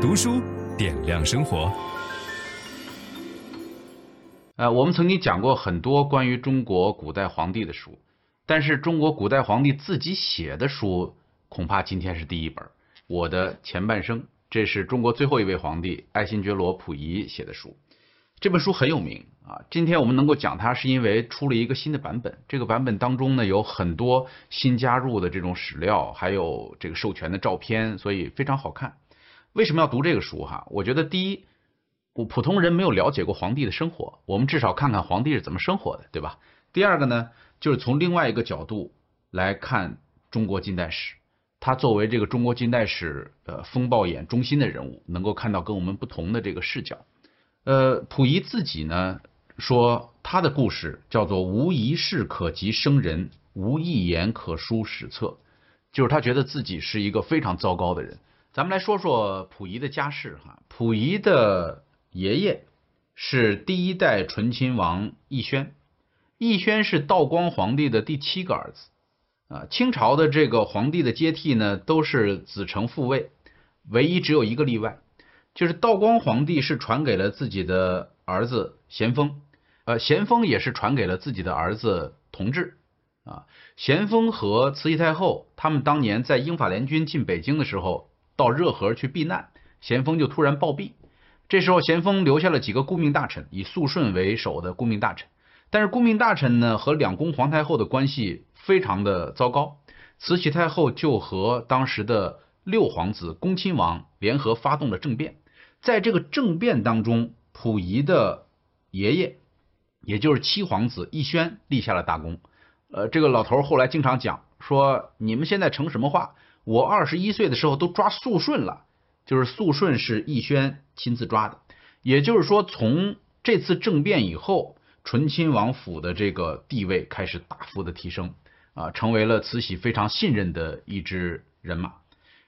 读书点亮生活。呃，我们曾经讲过很多关于中国古代皇帝的书，但是中国古代皇帝自己写的书，恐怕今天是第一本。我的前半生，这是中国最后一位皇帝爱新觉罗溥仪写的书。这本书很有名啊。今天我们能够讲它，是因为出了一个新的版本。这个版本当中呢，有很多新加入的这种史料，还有这个授权的照片，所以非常好看。为什么要读这个书？哈，我觉得第一。我普通人没有了解过皇帝的生活，我们至少看看皇帝是怎么生活的，对吧？第二个呢，就是从另外一个角度来看中国近代史，他作为这个中国近代史呃风暴眼中心的人物，能够看到跟我们不同的这个视角。呃，溥仪自己呢说他的故事叫做无一事可及生人，无一言可书史册，就是他觉得自己是一个非常糟糕的人。咱们来说说溥仪的家世哈，溥仪的。爷爷是第一代醇亲王奕轩，奕轩是道光皇帝的第七个儿子啊。清朝的这个皇帝的接替呢，都是子承父位，唯一只有一个例外，就是道光皇帝是传给了自己的儿子咸丰，呃，咸丰也是传给了自己的儿子同治啊。咸丰和慈禧太后他们当年在英法联军进北京的时候，到热河去避难，咸丰就突然暴毙。这时候，咸丰留下了几个顾命大臣，以肃顺为首的顾命大臣。但是，顾命大臣呢和两宫皇太后的关系非常的糟糕。慈禧太后就和当时的六皇子恭亲王联合发动了政变。在这个政变当中，溥仪的爷爷，也就是七皇子奕轩立下了大功。呃，这个老头后来经常讲说：“你们现在成什么话？我二十一岁的时候都抓肃顺了。”就是肃顺是奕轩亲自抓的，也就是说，从这次政变以后，醇亲王府的这个地位开始大幅的提升，啊，成为了慈禧非常信任的一支人马。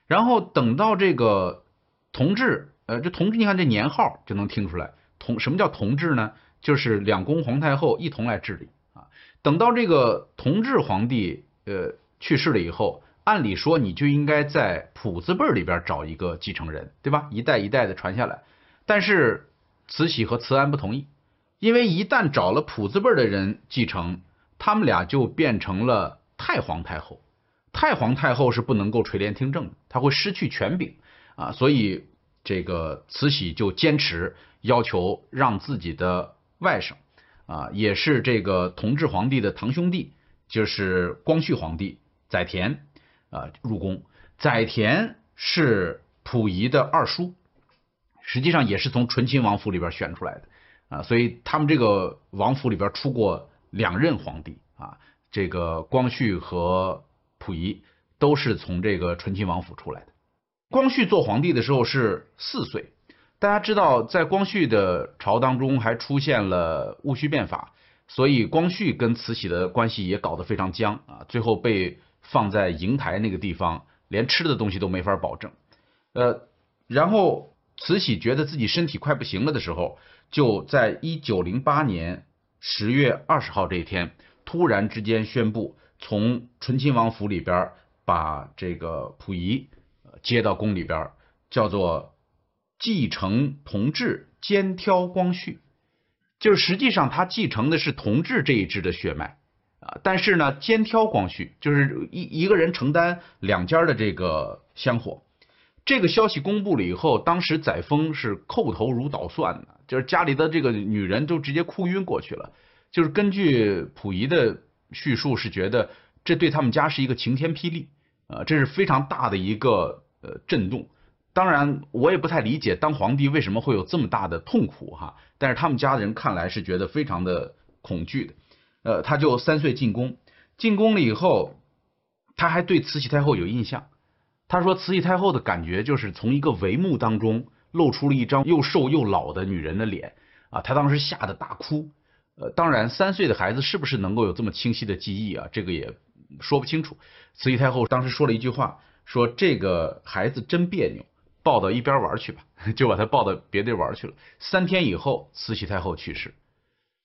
然后等到这个同治，呃，这同治你看这年号就能听出来，同什么叫同治呢？就是两宫皇太后一同来治理啊。等到这个同治皇帝呃去世了以后。按理说，你就应该在谱字辈里边找一个继承人，对吧？一代一代的传下来。但是慈禧和慈安不同意，因为一旦找了谱字辈的人继承，他们俩就变成了太皇太后。太皇太后是不能够垂帘听政的，他会失去权柄啊。所以这个慈禧就坚持要求让自己的外甥啊，也是这个同治皇帝的堂兄弟，就是光绪皇帝载湉。啊，入宫，载湉是溥仪的二叔，实际上也是从醇亲王府里边选出来的啊，所以他们这个王府里边出过两任皇帝啊，这个光绪和溥仪都是从这个醇亲王府出来的。光绪做皇帝的时候是四岁，大家知道，在光绪的朝当中还出现了戊戌变法，所以光绪跟慈禧的关系也搞得非常僵啊，最后被。放在瀛台那个地方，连吃的东西都没法保证。呃，然后慈禧觉得自己身体快不行了的时候，就在一九零八年十月二十号这一天，突然之间宣布从醇亲王府里边把这个溥仪接到宫里边，叫做继承同治，兼挑光绪，就是实际上他继承的是同治这一支的血脉。啊，但是呢，肩挑光绪就是一一个人承担两家的这个香火。这个消息公布了以后，当时载沣是叩头如捣蒜的，就是家里的这个女人都直接哭晕过去了。就是根据溥仪的叙述，是觉得这对他们家是一个晴天霹雳啊，这是非常大的一个呃震动。当然，我也不太理解当皇帝为什么会有这么大的痛苦哈，但是他们家的人看来是觉得非常的恐惧的。呃，他就三岁进宫，进宫了以后，他还对慈禧太后有印象。他说慈禧太后的感觉就是从一个帷幕当中露出了一张又瘦又老的女人的脸啊，他当时吓得大哭。呃，当然三岁的孩子是不是能够有这么清晰的记忆啊？这个也说不清楚。慈禧太后当时说了一句话，说这个孩子真别扭，抱到一边玩去吧，就把他抱到别地玩去了。三天以后，慈禧太后去世。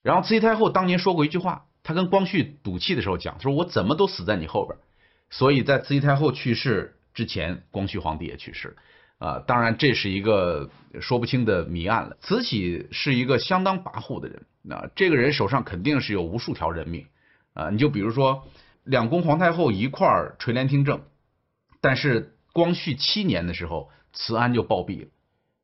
然后慈禧太后当年说过一句话。她跟光绪赌气的时候讲，他说我怎么都死在你后边，所以在慈禧太后去世之前，光绪皇帝也去世了。啊，当然这是一个说不清的谜案了。慈禧是一个相当跋扈的人，啊，这个人手上肯定是有无数条人命，啊，你就比如说两宫皇太后一块儿垂帘听政，但是光绪七年的时候，慈安就暴毙了，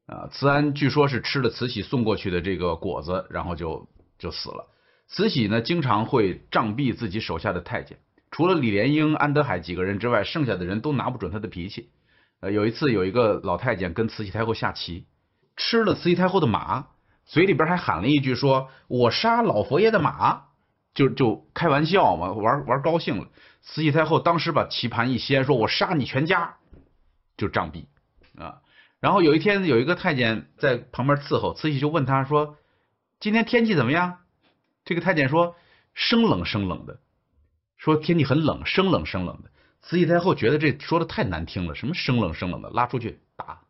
啊，慈安据说是吃了慈禧送过去的这个果子，然后就就死了。慈禧呢，经常会杖毙自己手下的太监，除了李莲英、安德海几个人之外，剩下的人都拿不准他的脾气。呃，有一次有一个老太监跟慈禧太后下棋，吃了慈禧太后的马，嘴里边还喊了一句说：“我杀老佛爷的马。”就就开玩笑嘛，玩玩高兴了。慈禧太后当时把棋盘一掀，说：“我杀你全家。”就杖毙啊。然后有一天有一个太监在旁边伺候，慈禧就问他说：“今天天气怎么样？”这个太监说：“生冷生冷的，说天气很冷，生冷生冷的。”慈禧太后觉得这说的太难听了，什么生冷生冷的，拉出去打，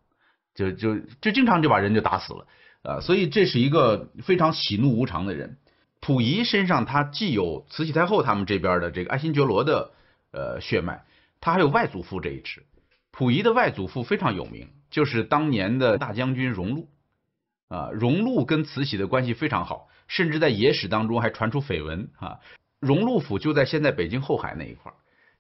就就就经常就把人就打死了啊！所以这是一个非常喜怒无常的人。溥仪身上他既有慈禧太后他们这边的这个爱新觉罗的呃血脉，他还有外祖父这一支。溥仪的外祖父非常有名，就是当年的大将军荣禄啊，荣禄跟慈禧的关系非常好，甚至在野史当中还传出绯闻啊。荣禄府就在现在北京后海那一块儿。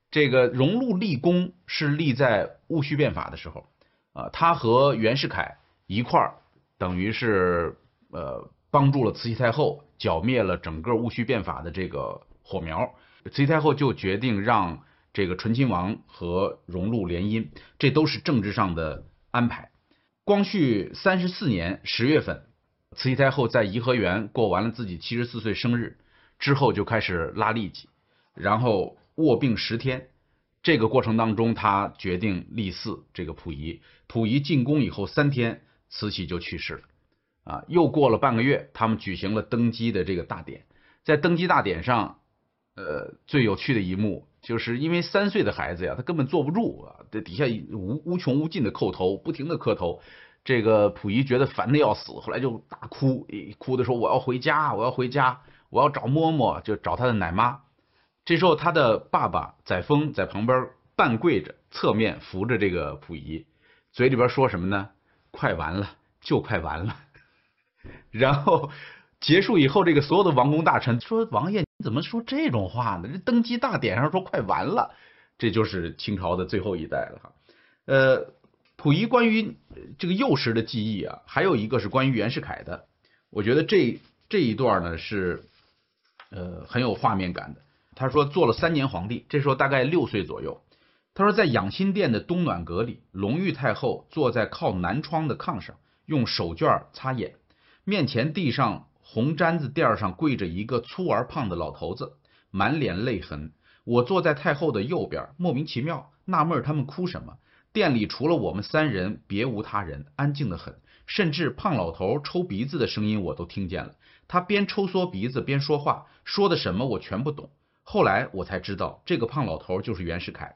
这个荣禄立功是立在戊戌变法的时候，啊，他和袁世凯一块儿，等于是呃帮助了慈禧太后剿灭了整个戊戌变法的这个火苗，慈禧太后就决定让这个醇亲王和荣禄联姻，这都是政治上的安排。光绪三十四年十月份，慈禧太后在颐和园过完了自己七十四岁生日之后，就开始拉痢疾，然后。卧病十天，这个过程当中，她决定立嗣这个溥仪。溥仪进宫以后三天，慈禧就去世了。啊，又过了半个月，他们举行了登基的这个大典。在登基大典上，呃，最有趣的一幕，就是因为三岁的孩子呀，他根本坐不住啊，这底下无无穷无尽的叩头，不停的磕头。这个溥仪觉得烦的要死，后来就大哭，哭的说：“我要回家，我要回家，我要找嬷嬷，就找他的奶妈。”这时候，他的爸爸载沣在旁边半跪着，侧面扶着这个溥仪，嘴里边说什么呢？快完了，就快完了。然后结束以后，这个所有的王公大臣说：“王爷，你怎么说这种话呢？这登基大典上说快完了，这就是清朝的最后一代了哈。”呃，溥仪关于这个幼时的记忆啊，还有一个是关于袁世凯的。我觉得这这一段呢是呃很有画面感的。他说做了三年皇帝，这时候大概六岁左右。他说在养心殿的冬暖阁里，隆裕太后坐在靠南窗的炕上，用手绢擦眼，面前地上红毡子垫上跪着一个粗而胖的老头子，满脸泪痕。我坐在太后的右边，莫名其妙，纳闷他们哭什么。殿里除了我们三人，别无他人，安静得很，甚至胖老头抽鼻子的声音我都听见了。他边抽缩鼻子边说话，说的什么我全不懂。后来我才知道，这个胖老头就是袁世凯。